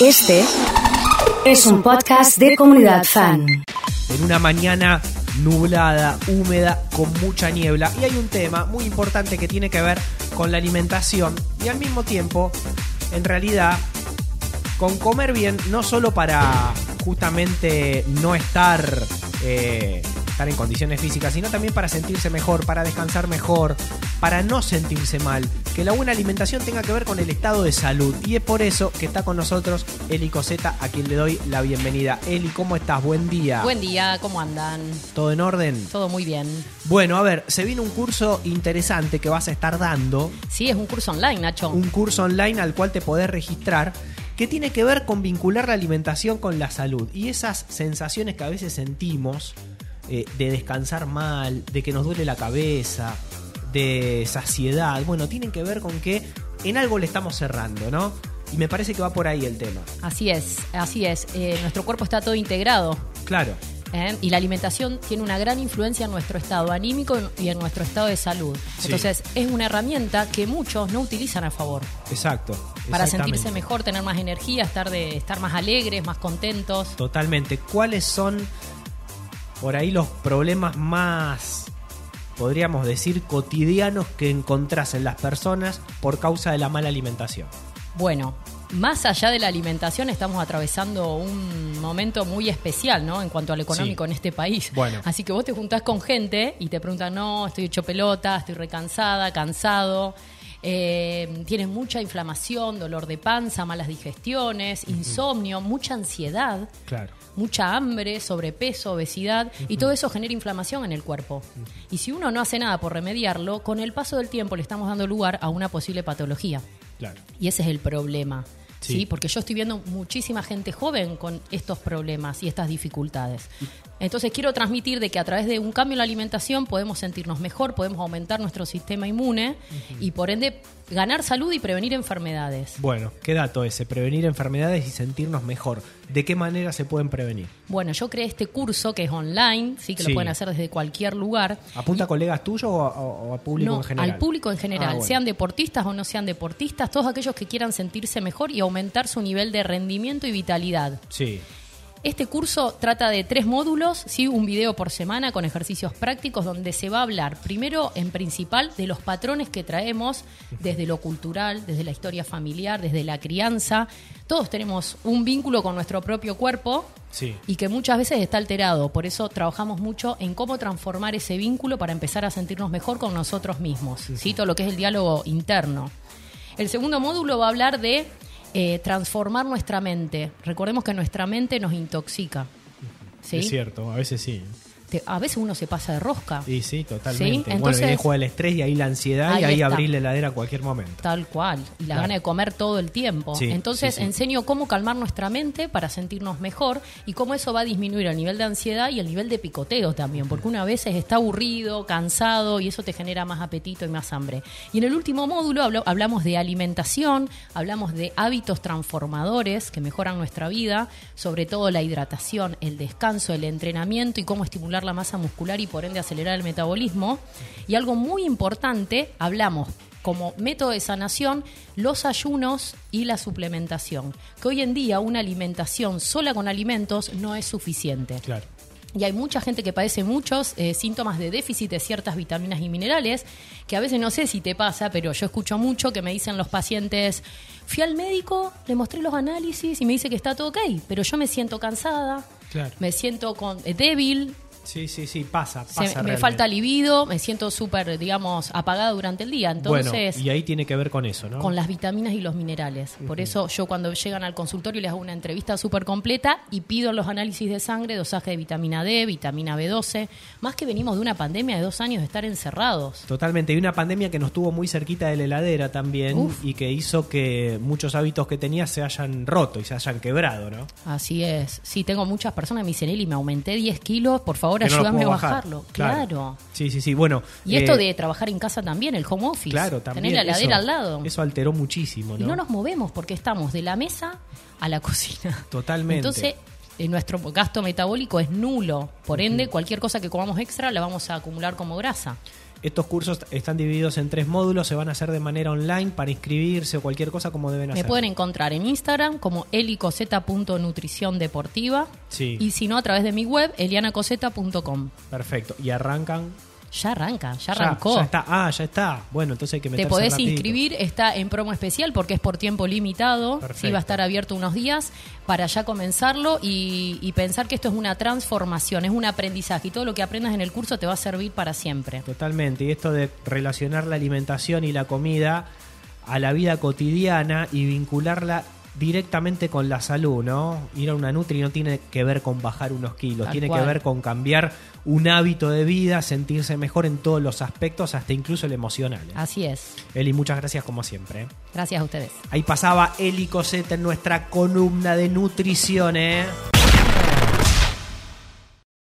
Este es un podcast de comunidad fan. En una mañana nublada, húmeda, con mucha niebla. Y hay un tema muy importante que tiene que ver con la alimentación y al mismo tiempo, en realidad, con comer bien, no solo para justamente no estar, eh, estar en condiciones físicas, sino también para sentirse mejor, para descansar mejor, para no sentirse mal. Que la buena alimentación tenga que ver con el estado de salud. Y es por eso que está con nosotros Eli Coseta, a quien le doy la bienvenida. Eli, ¿cómo estás? Buen día. Buen día, ¿cómo andan? ¿Todo en orden? Todo muy bien. Bueno, a ver, se viene un curso interesante que vas a estar dando. Sí, es un curso online, Nacho. Un curso online al cual te podés registrar que tiene que ver con vincular la alimentación con la salud. Y esas sensaciones que a veces sentimos eh, de descansar mal, de que nos duele la cabeza, de saciedad, bueno, tienen que ver con que en algo le estamos cerrando, ¿no? Y me parece que va por ahí el tema. Así es, así es. Eh, nuestro cuerpo está todo integrado. Claro. ¿eh? Y la alimentación tiene una gran influencia en nuestro estado anímico y en nuestro estado de salud. Sí. Entonces, es una herramienta que muchos no utilizan a favor. Exacto. Para sentirse mejor, tener más energía, estar, de, estar más alegres, más contentos. Totalmente. ¿Cuáles son por ahí los problemas más, podríamos decir, cotidianos que encontrás en las personas por causa de la mala alimentación? Bueno, más allá de la alimentación, estamos atravesando un momento muy especial, ¿no? En cuanto al económico Sí. en este país. Bueno. Así que vos te juntás con gente y te preguntan, no, estoy hecho pelota, estoy recansada, cansado. Eh, tienes mucha inflamación, dolor de panza, malas digestiones, insomnio, mucha ansiedad, Claro. mucha hambre, sobrepeso, obesidad, y todo eso genera inflamación en el cuerpo. Y si uno no hace nada por remediarlo, con el paso del tiempo le estamos dando lugar a una posible patología. Claro. Y ese es el problema. Sí. Sí. Porque yo estoy viendo muchísima gente joven con estos problemas y estas dificultades. Entonces quiero transmitir de que a través de un cambio en la alimentación podemos sentirnos mejor, podemos aumentar nuestro sistema inmune y por ende ganar salud y prevenir enfermedades. Bueno, qué dato ese, prevenir enfermedades y sentirnos mejor. ¿De qué manera se pueden prevenir? Bueno, yo creé este curso que es online, sí que Sí. lo pueden hacer desde cualquier lugar. ¿Apunta a colegas tuyos o a, o a público No, en general? al público en general, Ah, bueno. sean deportistas o no sean deportistas, todos aquellos que quieran sentirse mejor y aumentar su nivel de rendimiento y vitalidad. Sí, Este curso trata de tres módulos, ¿sí? un video por semana con ejercicios prácticos donde se va a hablar primero en principal de los patrones que traemos desde lo cultural, desde la historia familiar, desde la crianza. Todos tenemos un vínculo con nuestro propio cuerpo sí. y que muchas veces está alterado. Por eso trabajamos mucho en cómo transformar ese vínculo para empezar a sentirnos mejor con nosotros mismos. ¿sí? Todo lo que es el diálogo interno. El segundo módulo va a hablar de eh, transformar nuestra mente. Recordemos que nuestra mente nos intoxica. ¿sí? Es cierto, a veces sí. Te- a veces uno se pasa de rosca. Y sí, totalmente. Sí, bueno, entonces- y ahí juega el estrés y ahí la ansiedad y Ahí abrir la heladera a cualquier momento. Tal cual. Y la Claro. gana de comer todo el tiempo. Sí, Entonces sí. enseño cómo calmar nuestra mente para sentirnos mejor y cómo eso va a disminuir el nivel de ansiedad y el nivel de picoteo también. Porque una vez está aburrido, cansado y eso te genera más apetito y más hambre. Y en el último módulo hablo- hablamos de alimentación, hablamos de hábitos transformadores que mejoran nuestra vida, sobre todo la hidratación, el descanso, el entrenamiento y cómo estimular la masa muscular y por ende acelerar el metabolismo. Y algo muy importante, hablamos como método de sanación los ayunos y la suplementación. Que hoy en día una alimentación sola con alimentos no es suficiente. Claro. Y hay mucha gente que padece muchos eh, síntomas de déficit de ciertas vitaminas y minerales, que a veces no sé si te pasa, pero yo escucho mucho que me dicen los pacientes, fui al médico, le mostré los análisis y me dice que está todo ok, pero yo me siento cansada, Claro. me siento con, eh, débil, Sí, sí, sí, pasa, se- pasa. me falta libido, me siento súper, digamos, apagada durante el día. Entonces, bueno, y ahí tiene que ver con eso, ¿no? con las vitaminas y los minerales. Por eso yo cuando llegan al consultorio les hago una entrevista súper completa y pido los análisis de sangre, dosaje de vitamina D, vitamina B12, más que venimos de una pandemia de dos años de estar encerrados. Totalmente. Y una pandemia que nos tuvo muy cerquita de la heladera también Uf. y que hizo que muchos hábitos que tenía se hayan roto y se hayan quebrado, ¿no? Así es. Sí, tengo muchas personas que me dicen, Eli, me aumenté 10 kilos, por favor, Que no ayúdame a bajar. bajarlo. Claro. Sí, sí, sí. Bueno. Y esto eh, de trabajar en casa también, el home office. Claro, también. Tener la heladera eso- al lado. Eso alteró muchísimo, ¿no? Y no nos movemos porque estamos de la mesa a la cocina. Totalmente. Entonces, eh, nuestro gasto metabólico es nulo. Por ende, cualquier cosa que comamos extra la vamos a acumular como grasa. Estos cursos están divididos en tres módulos, se van a hacer de manera online para inscribirse o cualquier cosa como deben hacer. Me pueden encontrar en Instagram como elicoseta.nutrición deportiva Sí. y si no a través de mi web elianacoseta.com. Perfecto. Y arrancan. Ya arranca, ya arrancó. Ya, está. Ah, ya está. Bueno, entonces hay que Te meterse podés rapidito. inscribir, está en promo especial porque es por tiempo limitado. Perfecto. Sí, va a estar abierto unos días para ya comenzarlo y, y pensar que esto es una transformación, es un aprendizaje y todo lo que aprendas en el curso te va a servir para siempre. Totalmente. Y esto de relacionar la alimentación y la comida a la vida cotidiana y vincularla directamente con la salud, ¿no? Ir a una Nutri no tiene que ver con bajar unos kilos, Tal tiene cual. que ver con cambiar un hábito de vida, sentirse mejor en todos los aspectos, hasta incluso el emocional. ¿eh? Así es. Eli, muchas gracias como siempre. ¿eh? Gracias a ustedes. Ahí pasaba Eli Coseta en nuestra columna de nutrición, ¿eh?